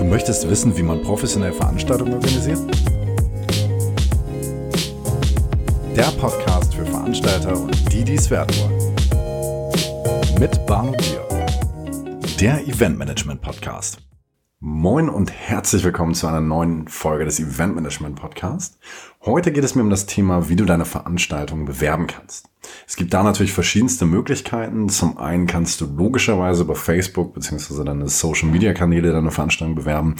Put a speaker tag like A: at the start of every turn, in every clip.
A: Du möchtest wissen, wie man professionell Veranstaltungen organisiert? Der Podcast für Veranstalter und die, die es werden wollen. Mit Barno Bier. Der Eventmanagement Podcast. Moin und herzlich willkommen zu einer neuen Folge des Event Management Podcast. Heute geht es mir um das Thema, wie du deine Veranstaltung bewerben kannst. Es gibt da natürlich verschiedenste Möglichkeiten. Zum einen kannst du logischerweise über Facebook bzw. deine Social Media Kanäle deine Veranstaltung bewerben.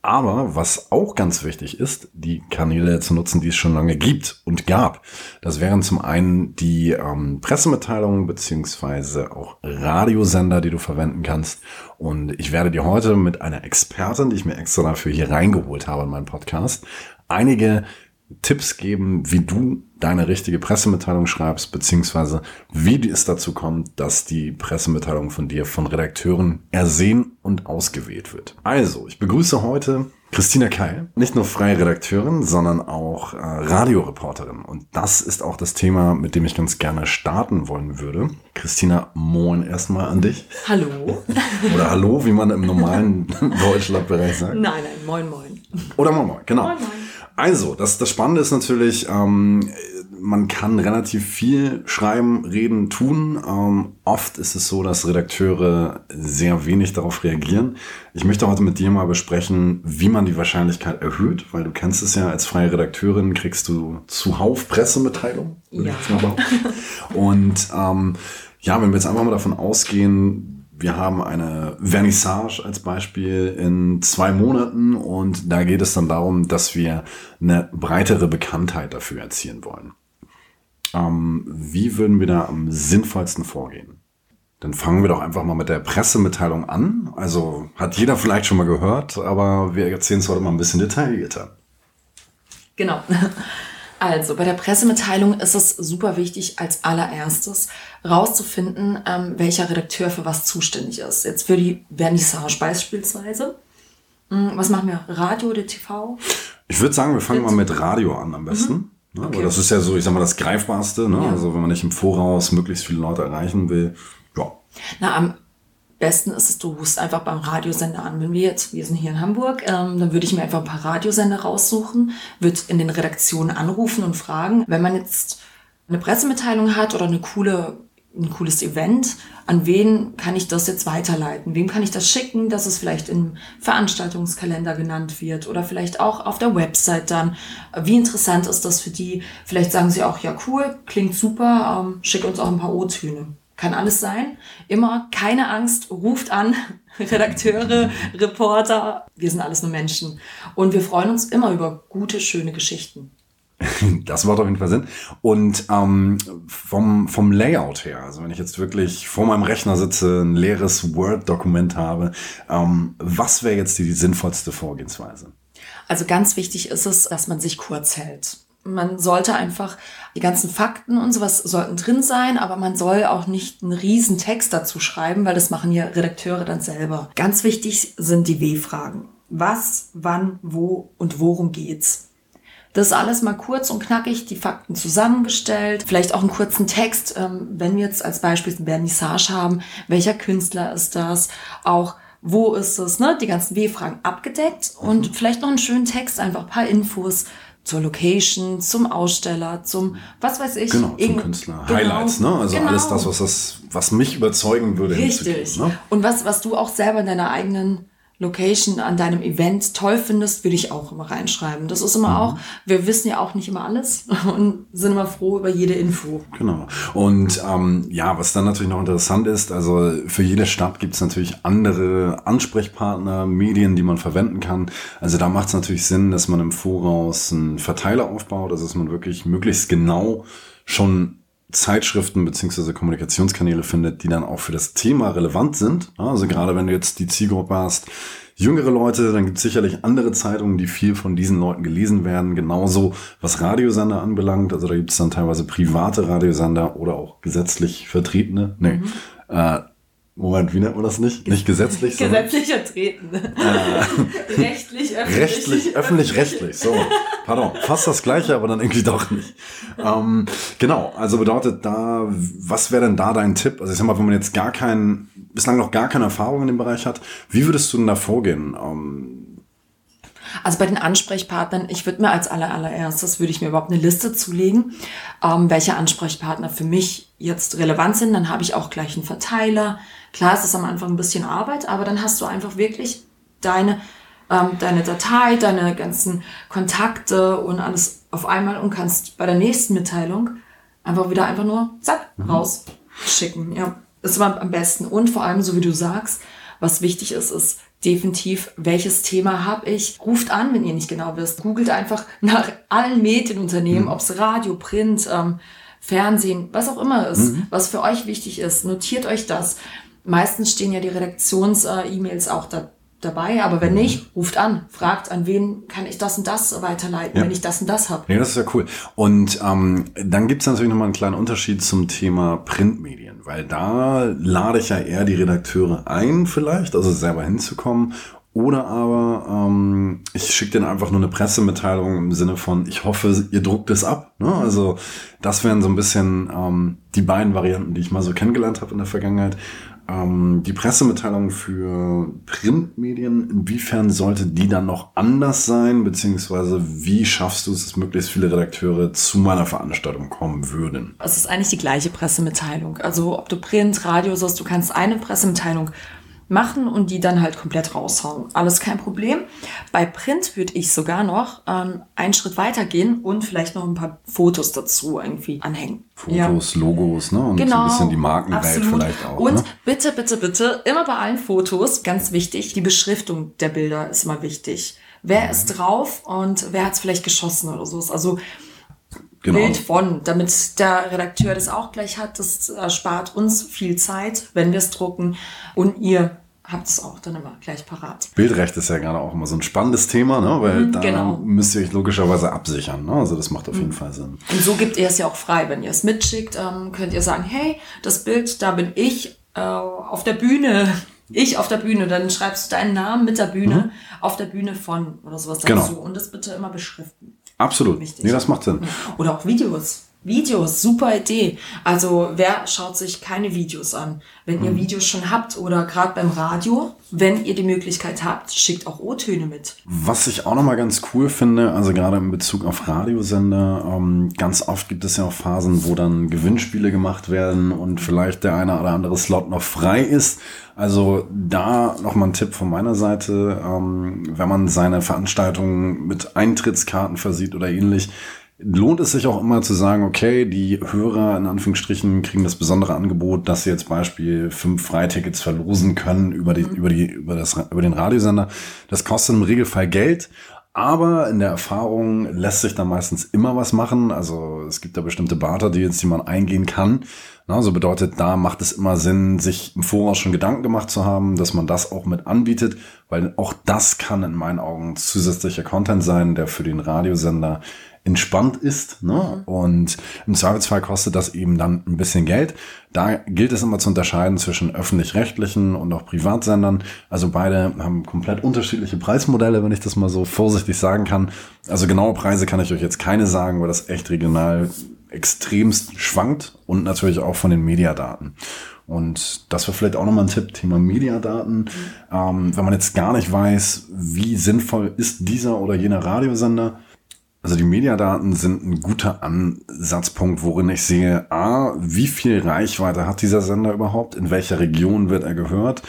A: Aber was auch ganz wichtig ist, die Kanäle zu nutzen, die es schon lange gibt und gab. Das wären zum einen die ähm, Pressemitteilungen beziehungsweise auch Radiosender, die du verwenden kannst. Und ich werde dir heute mit einer Expertin, die ich mir extra dafür hier reingeholt habe in meinen Podcast, einige Tipps geben, wie du deine richtige Pressemitteilung schreibst, beziehungsweise wie es dazu kommt, dass die Pressemitteilung von dir von Redakteuren ersehen und ausgewählt wird. Also, ich begrüße heute Christina Keil, nicht nur freie Redakteurin, sondern auch äh, Radioreporterin. Und das ist auch das Thema, mit dem ich ganz gerne starten wollen würde. Christina, moin erstmal an dich.
B: Hallo.
A: Oder hallo, wie man im normalen Deutschlandbereich sagt.
B: Nein, nein, moin, moin.
A: Oder moin, moin, genau.
B: Moin, moin.
A: Also, das, das Spannende ist natürlich, ähm, man kann relativ viel schreiben, reden, tun. Ähm, oft ist es so, dass Redakteure sehr wenig darauf reagieren. Ich möchte heute mit dir mal besprechen, wie man die Wahrscheinlichkeit erhöht, weil du kennst es ja, als freie Redakteurin kriegst du zuhauf Pressemitteilung. würde ich
B: Ja.
A: Und ähm, ja, wenn wir jetzt einfach mal davon ausgehen, wir haben eine Vernissage als Beispiel in zwei Monaten und da geht es dann darum, dass wir eine breitere Bekanntheit dafür erzielen wollen. Ähm, wie würden wir da am sinnvollsten vorgehen? Dann fangen wir doch einfach mal mit der Pressemitteilung an. Also hat jeder vielleicht schon mal gehört, aber wir erzählen es heute mal ein bisschen detaillierter.
B: Genau. Also, bei der Pressemitteilung ist es super wichtig, als allererstes rauszufinden, ähm, welcher Redakteur für was zuständig ist. Jetzt für die Vernissage beispielsweise. Hm, Was machen wir? Radio oder TV?
A: Ich würde sagen, wir fangen
B: Jetzt-
A: mal mit Radio an am besten. Ne?
B: Okay.
A: Weil das ist ja so, ich sag mal, das Greifbarste. Ne?
B: Ja.
A: Also wenn man nicht im Voraus möglichst viele Leute erreichen will. Ja,
B: Na, am besten ist es, du rufst einfach beim Radiosender an. Wenn wir jetzt, wir sind hier in Hamburg, ähm, dann würde ich mir einfach ein paar Radiosender raussuchen, würde in den Redaktionen anrufen und fragen, wenn man jetzt eine Pressemitteilung hat oder eine coole, ein cooles Event, an wen kann ich das jetzt weiterleiten? Wem kann ich das schicken, dass es vielleicht im Veranstaltungskalender genannt wird oder vielleicht auch auf der Website dann? Wie interessant ist das für die? Vielleicht sagen sie auch, ja cool, klingt super, ähm, schick uns auch ein paar O-Töne. Kann alles sein. Immer keine Angst, ruft an, Redakteure, Reporter. Wir sind alles nur Menschen. Und wir freuen uns immer über gute, schöne Geschichten.
A: das macht auf jeden Fall Sinn. Und ähm, vom, vom Layout her, also wenn ich jetzt wirklich vor meinem Rechner sitze, ein leeres Word-Dokument habe, ähm, was wäre jetzt die, die sinnvollste Vorgehensweise?
B: Also ganz wichtig ist es, dass man sich kurz hält. Man sollte einfach, die ganzen Fakten und sowas sollten drin sein, aber man soll auch nicht einen riesen Text dazu schreiben, weil das machen ja Redakteure dann selber. Ganz wichtig sind die W-Fragen. Was, wann, wo und worum geht's? Das ist alles mal kurz und knackig, die Fakten zusammengestellt, vielleicht auch einen kurzen Text, ähm, wenn wir jetzt als Beispiel Vernissage haben, welcher Künstler ist das, auch wo ist es, ne? die ganzen W-Fragen abgedeckt und vielleicht noch einen schönen Text, einfach ein paar Infos zur Location, zum Aussteller, zum, was weiß ich.
A: Genau, zum Künstler.
B: Genau,
A: Highlights, ne? Also
B: genau.
A: alles das, was das, was mich überzeugen würde,
B: Richtig.
A: Ne?
B: Und was, was du auch selber in deiner eigenen Location, an deinem Event toll findest, würde ich auch immer reinschreiben. Das ist immer
A: Mhm.
B: auch, wir wissen ja auch nicht immer alles und sind immer froh über jede Info.
A: Genau. Und ähm, ja, was dann natürlich noch interessant ist, also für jede Stadt gibt es natürlich andere Ansprechpartner, Medien, die man verwenden kann. Also da macht es natürlich Sinn, dass man im Voraus einen Verteiler aufbaut, also dass man wirklich möglichst genau schon Zeitschriften beziehungsweise Kommunikationskanäle findet, die dann auch für das Thema relevant sind. Also gerade wenn du jetzt die Zielgruppe hast, jüngere Leute, dann gibt es sicherlich andere Zeitungen, die viel von diesen Leuten gelesen werden. Genauso was Radiosender anbelangt. Also da gibt es dann teilweise private Radiosender oder auch gesetzlich vertretene. Nee. Äh, Moment, wie nennt man das nicht? Nicht gesetzlich, sondern
B: Gesetzlich vertreten. Rechtlich, öffentlich.
A: rechtlich, öffentlich-rechtlich. So, pardon, fast das gleiche, aber dann irgendwie doch nicht. Ähm, genau, also bedeutet da, was wäre denn da dein Tipp? Also ich sag mal, wenn man jetzt gar keinen, bislang noch gar keine Erfahrung in dem Bereich hat, wie würdest du denn da vorgehen? Ähm,
B: Also bei den Ansprechpartnern, ich würde mir als aller, allererstes, würde ich mir überhaupt eine Liste zulegen, ähm, welche Ansprechpartner für mich jetzt relevant sind. Dann habe ich auch gleich einen Verteiler. Klar ist es am Anfang ein bisschen Arbeit, aber dann hast du einfach wirklich deine, ähm, deine Datei, deine ganzen Kontakte und alles auf einmal und kannst bei der nächsten Mitteilung einfach wieder einfach nur zack, mhm. rausschicken. Ja, das war am besten. Und vor allem, so wie du sagst, was wichtig ist, ist definitiv, welches Thema habe ich. Ruft an, wenn ihr nicht genau wisst. Googelt einfach nach allen Medienunternehmen, mhm. ob es Radio, Print, ähm, Fernsehen, was auch immer ist, mhm. was für euch wichtig ist. Notiert euch das. Meistens stehen ja die Redaktions-E-Mails auch da dabei, aber wenn nicht, ruft an, fragt, an wen kann ich das und das weiterleiten, ja. wenn ich das und das habe.
A: Ja, das ist ja cool. Und ähm, dann gibt es natürlich nochmal einen kleinen Unterschied zum Thema Printmedien, weil da lade ich ja eher die Redakteure ein, vielleicht, also selber hinzukommen. Oder aber ähm, ich schicke denen einfach nur eine Pressemitteilung im Sinne von, ich hoffe, ihr druckt es ab. Ne? Also das wären so ein bisschen ähm, die beiden Varianten, die ich mal so kennengelernt habe in der Vergangenheit. Ähm, die Pressemitteilung für Printmedien, inwiefern sollte die dann noch anders sein, beziehungsweise wie schaffst du es, dass möglichst viele Redakteure zu meiner Veranstaltung kommen würden?
B: Es ist eigentlich die gleiche Pressemitteilung. Also ob du Print, Radio sagst, du kannst eine Pressemitteilung machen und die dann halt komplett raushauen. Alles kein Problem. Bei Print würde ich sogar noch ähm, einen Schritt weiter gehen und vielleicht noch ein paar Fotos dazu irgendwie anhängen.
A: Fotos, ja. Logos, ne? Und genau, so ein bisschen die Markenwelt absolut. vielleicht auch.
B: Und
A: ne?
B: bitte, bitte, bitte, immer bei allen Fotos, ganz wichtig, die Beschriftung der Bilder ist immer wichtig. Wer mhm. ist drauf und wer hat es vielleicht geschossen oder so. Also Genau. Bild von, damit der Redakteur das auch gleich hat. Das spart uns viel Zeit, wenn wir es drucken. Und ihr habt es auch dann immer gleich parat.
A: Bildrecht ist ja gerade auch immer so ein spannendes Thema, ne? weil mhm, da genau. müsst ihr euch logischerweise absichern. Ne? Also das macht auf jeden mhm. Fall Sinn.
B: Und so gibt ihr es ja auch frei. Wenn ihr es mitschickt, ähm, könnt ihr sagen, hey, das Bild, da bin ich äh, auf der Bühne. Ich auf der Bühne, dann schreibst du deinen Namen mit der Bühne mhm. auf der Bühne von oder sowas
A: dazu genau.
B: und das bitte immer beschriften.
A: Absolut. Wichtig. Nee, das macht Sinn.
B: Oder auch Videos. Videos, super Idee. Also wer schaut sich keine Videos an? Wenn ihr mhm. Videos schon habt oder gerade beim Radio, wenn ihr die Möglichkeit habt, schickt auch O-Töne mit.
A: Was ich auch nochmal ganz cool finde, also gerade in Bezug auf Radiosender, ähm, ganz oft gibt es ja auch Phasen, wo dann Gewinnspiele gemacht werden und vielleicht der eine oder andere Slot noch frei ist. Also da nochmal ein Tipp von meiner Seite, ähm, wenn man seine Veranstaltungen mit Eintrittskarten versieht oder ähnlich, lohnt es sich auch immer zu sagen, okay, die Hörer in Anführungsstrichen kriegen das besondere Angebot, dass sie jetzt Beispiel fünf Freitickets verlosen können über die, mhm. über die, über das, über den Radiosender. Das kostet im Regelfall Geld. Aber in der Erfahrung lässt sich da meistens immer was machen. Also es gibt da bestimmte Barter-Deals, die man eingehen kann. Na, so bedeutet, da macht es immer Sinn, sich im Voraus schon Gedanken gemacht zu haben, dass man das auch mit anbietet, weil auch das kann in meinen Augen zusätzlicher Content sein, der für den Radiosender entspannt ist. Ne? Mhm. Und im Zweifelsfall kostet das eben dann ein bisschen Geld. Da gilt es immer zu unterscheiden zwischen öffentlich-rechtlichen und auch Privatsendern. Also beide haben komplett unterschiedliche Preismodelle, wenn ich das mal so vorsichtig sagen kann. Also genaue Preise kann ich euch jetzt keine sagen, weil das echt regional extremst schwankt und natürlich auch von den Mediadaten. Und das wäre vielleicht auch nochmal ein Tipp, Thema Mediadaten. Mhm. Ähm, wenn man jetzt gar nicht weiß, wie sinnvoll ist dieser oder jener Radiosender, also die Mediadaten sind ein guter Ansatzpunkt, worin ich sehe, a, wie viel Reichweite hat dieser Sender überhaupt, in welcher Region wird er gehört,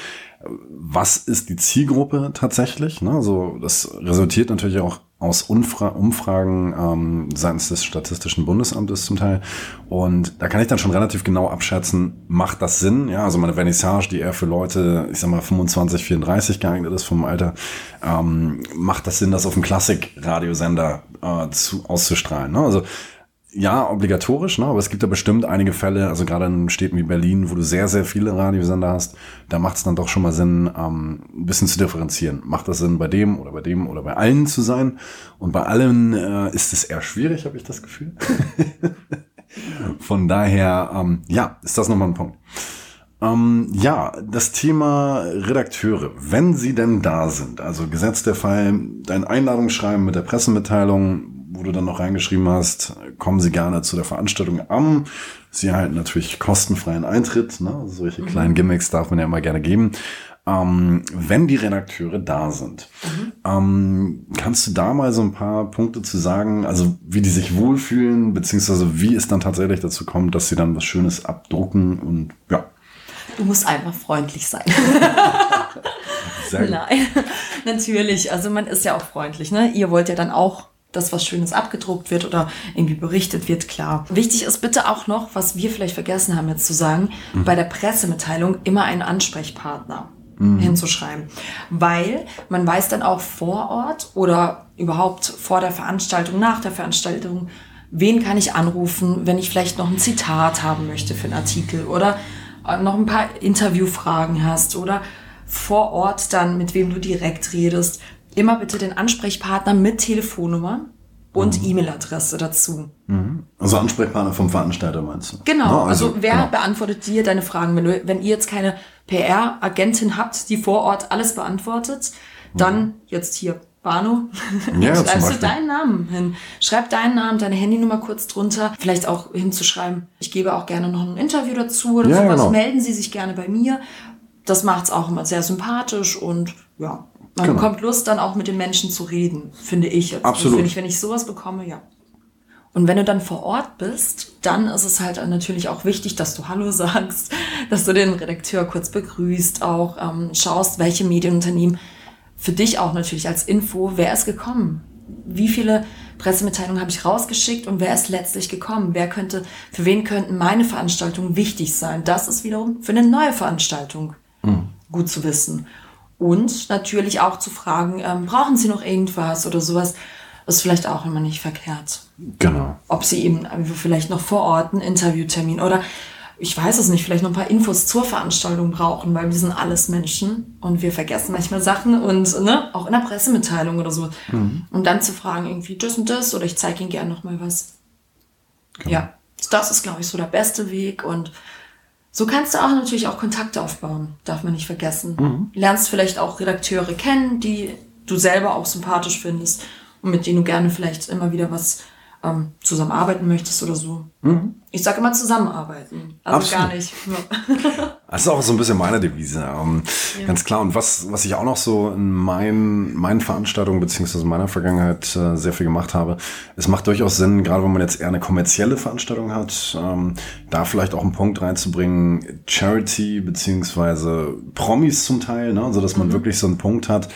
A: was ist die Zielgruppe tatsächlich. Ne? Also das resultiert natürlich auch aus Umfra Umfragen ähm, seitens des Statistischen Bundesamtes zum Teil. Und da kann ich dann schon relativ genau abschätzen, macht das Sinn? Ja, also meine Vernissage, die eher für Leute, ich sag mal 25, 34 geeignet ist vom Alter, ähm, macht das Sinn, das auf dem Klassik-Radiosender äh, zu, auszustrahlen? Ne? Also ja, obligatorisch, ne? aber es gibt da bestimmt einige Fälle, also gerade in Städten wie Berlin, wo du sehr, sehr viele Radiosender hast, da macht es dann doch schon mal Sinn, ähm, ein bisschen zu differenzieren. Macht das Sinn, bei dem oder bei dem oder bei allen zu sein? Und bei allen äh, ist es eher schwierig, habe ich das Gefühl. Von daher, ähm, ja, ist das nochmal ein Punkt. Ähm, ja, das Thema Redakteure, wenn sie denn da sind, also gesetzt der Fall, dein Einladungsschreiben mit der Pressemitteilung, wo du dann noch reingeschrieben hast, kommen Sie gerne zu der Veranstaltung am. Sie erhalten natürlich kostenfreien Eintritt. Ne? Solche mhm. kleinen Gimmicks darf man ja immer gerne geben. ähm, wenn die Redakteure da sind. Mhm. Ähm, kannst du da mal so ein paar Punkte zu sagen, also wie die sich wohlfühlen, beziehungsweise wie es dann tatsächlich dazu kommt, dass sie dann was Schönes abdrucken und ja.
B: Du musst einfach freundlich sein. Nein, natürlich. Also man ist ja auch freundlich. Ne? Ihr wollt ja dann auch dass was Schönes abgedruckt wird oder irgendwie berichtet wird, klar. Wichtig ist bitte auch noch, was wir vielleicht vergessen haben jetzt zu sagen, mhm. bei der Pressemitteilung immer einen Ansprechpartner mhm. hinzuschreiben. Weil man weiß dann auch vor Ort oder überhaupt vor der Veranstaltung, nach der Veranstaltung, wen kann ich anrufen, wenn ich vielleicht noch ein Zitat haben möchte für einen Artikel oder äh, noch ein paar Interviewfragen hast oder vor Ort dann, mit wem du direkt redest immer bitte den Ansprechpartner mit Telefonnummer und mhm. E-Mail-Adresse dazu.
A: Mhm. Also Ansprechpartner vom Veranstalter meinst du?
B: Genau, ja, also, also, wer genau. beantwortet dir deine Fragen? Wenn, du, wenn ihr jetzt keine PR-Agentin habt, die vor Ort alles beantwortet, dann mhm. jetzt hier Bano, ja, schreibst du deinen Namen hin. Schreib deinen Namen, deine Handynummer kurz drunter. Vielleicht auch hinzuschreiben, ich gebe auch gerne noch ein Interview dazu oder ja, sowas. Genau. Melden Sie sich gerne bei mir. Das macht es auch immer sehr sympathisch und ja, man genau. bekommt Lust, dann auch mit den Menschen zu reden, finde ich. Also,
A: Absolut.
B: Finde ich, wenn ich sowas bekomme, ja. Und wenn du dann vor Ort bist, dann ist es halt natürlich auch wichtig, dass du Hallo sagst, dass du den Redakteur kurz begrüßt, auch ähm, schaust, welche Medienunternehmen für dich auch natürlich als Info, wer ist gekommen? Wie viele Pressemitteilungen habe ich rausgeschickt und wer ist letztlich gekommen? Wer könnte, für wen könnten meine Veranstaltungen wichtig sein? Das ist wiederum für eine neue Veranstaltung mhm. gut zu wissen. Und natürlich auch zu fragen, ähm, brauchen Sie noch irgendwas oder sowas, ist vielleicht auch immer nicht verkehrt.
A: Genau.
B: Ob Sie eben vielleicht noch vor Ort einen Interviewtermin oder ich weiß es nicht, vielleicht noch ein paar Infos zur Veranstaltung brauchen, weil wir sind alles Menschen und wir vergessen manchmal Sachen und ne, auch in der Pressemitteilung oder so. Mhm. Und dann zu fragen, irgendwie das und das oder ich zeige Ihnen gerne noch mal was. Genau. Ja, das ist, glaube ich, so der beste Weg und so kannst du auch natürlich auch Kontakte aufbauen, darf man nicht vergessen. Mhm. Lernst vielleicht auch Redakteure kennen, die du selber auch sympathisch findest und mit denen du gerne vielleicht immer wieder was ähm, zusammenarbeiten möchtest oder so. Mhm. Ich sage immer zusammenarbeiten. Also Absolut. gar nicht.
A: das ist auch so ein bisschen meine Devise. Ähm, ja. Ganz klar. Und was, was ich auch noch so in meinen, meinen Veranstaltungen beziehungsweise in meiner Vergangenheit äh, sehr viel gemacht habe, es macht durchaus Sinn, gerade wenn man jetzt eher eine kommerzielle Veranstaltung hat, ähm, da vielleicht auch einen Punkt reinzubringen, Charity beziehungsweise Promis zum Teil, ne? also dass man mhm. wirklich so einen Punkt hat,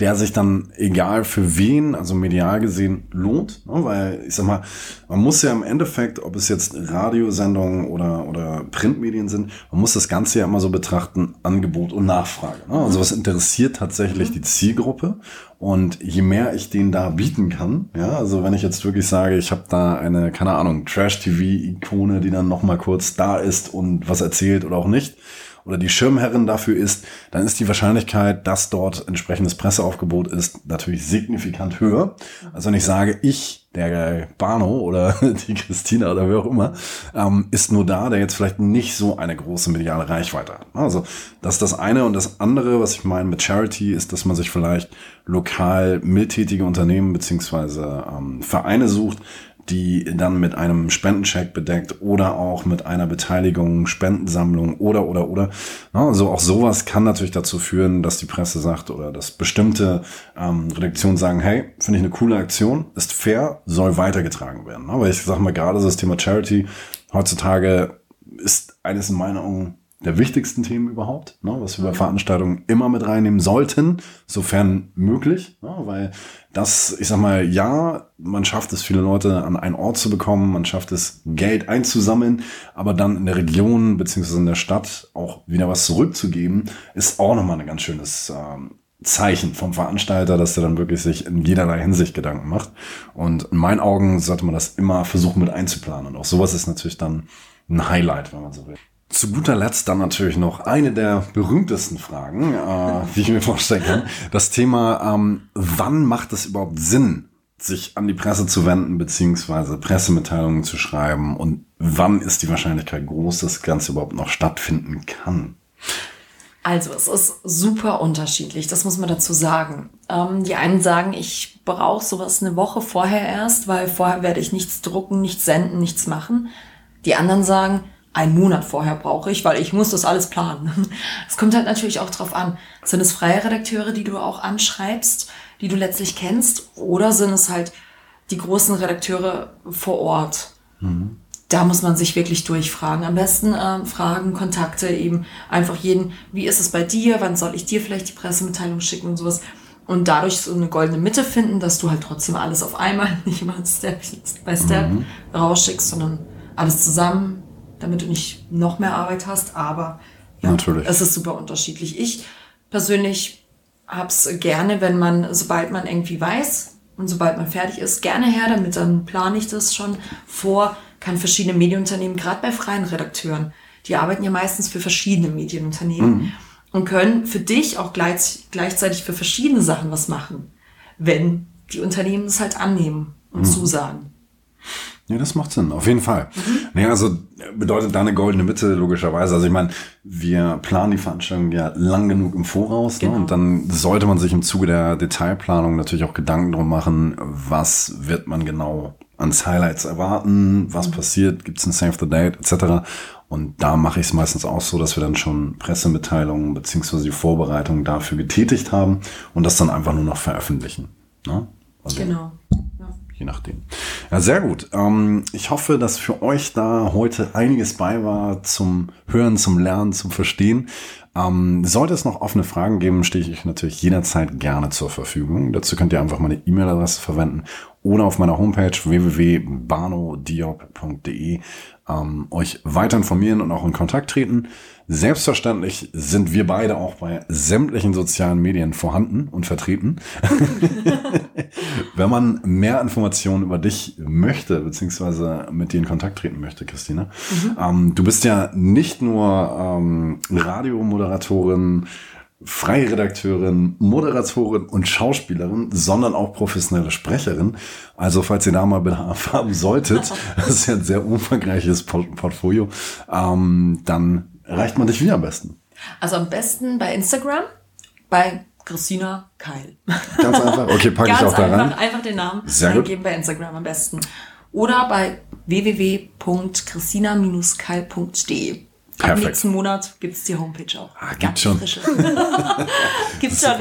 A: der sich dann, egal für wen, also medial gesehen, lohnt. Ne? Weil ich sag mal, man muss ja im Endeffekt, ob es jetzt Radiosendungen oder, oder Printmedien sind, man muss das Ganze ja immer so betrachten, Angebot und Nachfrage. Ne? Also was interessiert tatsächlich die Zielgruppe? Und je mehr ich denen da bieten kann, ja, also wenn ich jetzt wirklich sage, ich habe da eine, keine Ahnung, Trash-TV-Ikone, die dann nochmal kurz da ist und was erzählt oder auch nicht, oder die Schirmherrin dafür ist, dann ist die Wahrscheinlichkeit, dass dort entsprechendes Presseaufgebot ist, natürlich signifikant höher. Also wenn ich sage, ich, der Bano oder die Christina oder wer auch immer, ähm, ist nur da, der jetzt vielleicht nicht so eine große mediale Reichweite hat. Also das ist das eine und das andere, was ich meine mit Charity, ist, dass man sich vielleicht lokal mildtätige Unternehmen beziehungsweise ähm, Vereine sucht, die dann mit einem Spendencheck bedeckt oder auch mit einer Beteiligung, Spendensammlung oder, oder, oder. Also auch sowas kann natürlich dazu führen, dass die Presse sagt oder dass bestimmte ähm, Redaktionen sagen, hey, finde ich eine coole Aktion, ist fair, soll weitergetragen werden. Aber ich sage mal gerade das Thema Charity heutzutage ist eines in meiner Augen der wichtigsten Themen überhaupt, ne, was wir bei Veranstaltungen immer mit reinnehmen sollten, sofern möglich, ne, weil das, ich sag mal, ja, man schafft es, viele Leute an einen Ort zu bekommen, man schafft es, Geld einzusammeln, aber dann in der Region beziehungsweise in der Stadt auch wieder was zurückzugeben, ist auch nochmal ein ganz schönes ähm, Zeichen vom Veranstalter, dass er dann wirklich sich in jederlei Hinsicht Gedanken macht. Und in meinen Augen sollte man das immer versuchen mit einzuplanen. Und auch sowas ist natürlich dann ein Highlight, wenn man so will. Zu guter Letzt dann natürlich noch eine der berühmtesten Fragen, äh, die ich mir vorstellen kann. Das Thema, ähm, wann macht es überhaupt Sinn, sich an die Presse zu wenden, beziehungsweise Pressemitteilungen zu schreiben und wann ist die Wahrscheinlichkeit groß, dass das Ganze überhaupt noch stattfinden kann?
B: Also es ist super unterschiedlich, das muss man dazu sagen. Ähm, die einen sagen, ich brauche sowas eine Woche vorher erst, weil vorher werde ich nichts drucken, nichts senden, nichts machen. Die anderen sagen, einen Monat vorher brauche ich, weil ich muss das alles planen. Es kommt halt natürlich auch drauf an. Sind es freie Redakteure, die du auch anschreibst, die du letztlich kennst, oder sind es halt die großen Redakteure vor Ort? Mhm. Da muss man sich wirklich durchfragen. Am besten äh, Fragen, Kontakte eben einfach jeden, wie ist es bei dir, wann soll ich dir vielleicht die Pressemitteilung schicken und sowas. Und dadurch so eine goldene Mitte finden, dass du halt trotzdem alles auf einmal, nicht immer Step by Step mhm. rausschickst, sondern alles zusammen damit du nicht noch mehr Arbeit hast. Aber ja, Natürlich. es ist super unterschiedlich. Ich persönlich hab's gerne, wenn man, sobald man irgendwie weiß und sobald man fertig ist, gerne her damit, dann plane ich das schon vor, kann verschiedene Medienunternehmen, gerade bei freien Redakteuren, die arbeiten ja meistens für verschiedene Medienunternehmen mhm. und können für dich auch gleich, gleichzeitig für verschiedene Sachen was machen, wenn die Unternehmen es halt annehmen und mhm. zusagen.
A: Ja, das macht Sinn, auf jeden Fall. Mhm. Naja, also bedeutet da eine goldene Mitte, logischerweise. Also ich meine, wir planen die Veranstaltung ja lang genug im Voraus. Genau. Ne? Und dann sollte man sich im Zuge der Detailplanung natürlich auch Gedanken drum machen, was wird man genau ans Highlights erwarten, was mhm. passiert, gibt es ein Save the Date etc. Und da mache ich es meistens auch so, dass wir dann schon Pressemitteilungen beziehungsweise die Vorbereitungen dafür getätigt haben und das dann einfach nur noch veröffentlichen. Ne?
B: Also, genau
A: je nachdem. Ja, sehr gut. Ähm, ich hoffe, dass für euch da heute einiges bei war zum Hören, zum Lernen, zum Verstehen. Ähm, sollte es noch offene Fragen geben, stehe ich euch natürlich jederzeit gerne zur Verfügung. Dazu könnt ihr einfach meine E-Mail-Adresse verwenden oder auf meiner Homepage www.banodiop.de ähm, euch weiter informieren und auch in Kontakt treten. Selbstverständlich sind wir beide auch bei sämtlichen sozialen Medien vorhanden und vertreten. Wenn man mehr Informationen über dich möchte, beziehungsweise mit dir in Kontakt treten möchte, Christina, mhm. ähm, du bist ja nicht nur ähm, Radiomoderatorin, freie Redakteurin, Moderatorin und Schauspielerin, sondern auch professionelle Sprecherin. Also falls ihr da mal Bedarf haben solltet, das ist ja ein sehr umfangreiches Portfolio, ähm, dann erreicht man dich wie am besten?
B: Also am besten bei Instagram, bei Christina Keil.
A: Ganz einfach. Okay, packe ich auch da rein.
B: Einfach den Namen Sehr eingeben bei Instagram am besten. Oder bei www.christina-keil.de. Perfekt. Ab nächsten Monat gibt es die Homepage auch.
A: Ah, gibt schon.
B: gibt's schon.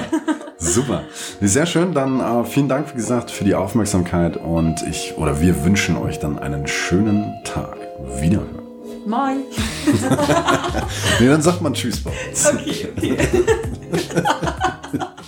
A: Super. Sehr schön. Dann äh, vielen Dank, wie gesagt, für die Aufmerksamkeit und ich oder wir wünschen euch dann einen schönen Tag. Wiederhören.
B: Moin.
A: nee, dann sagt man Tschüss bei
B: uns. Okay, okay.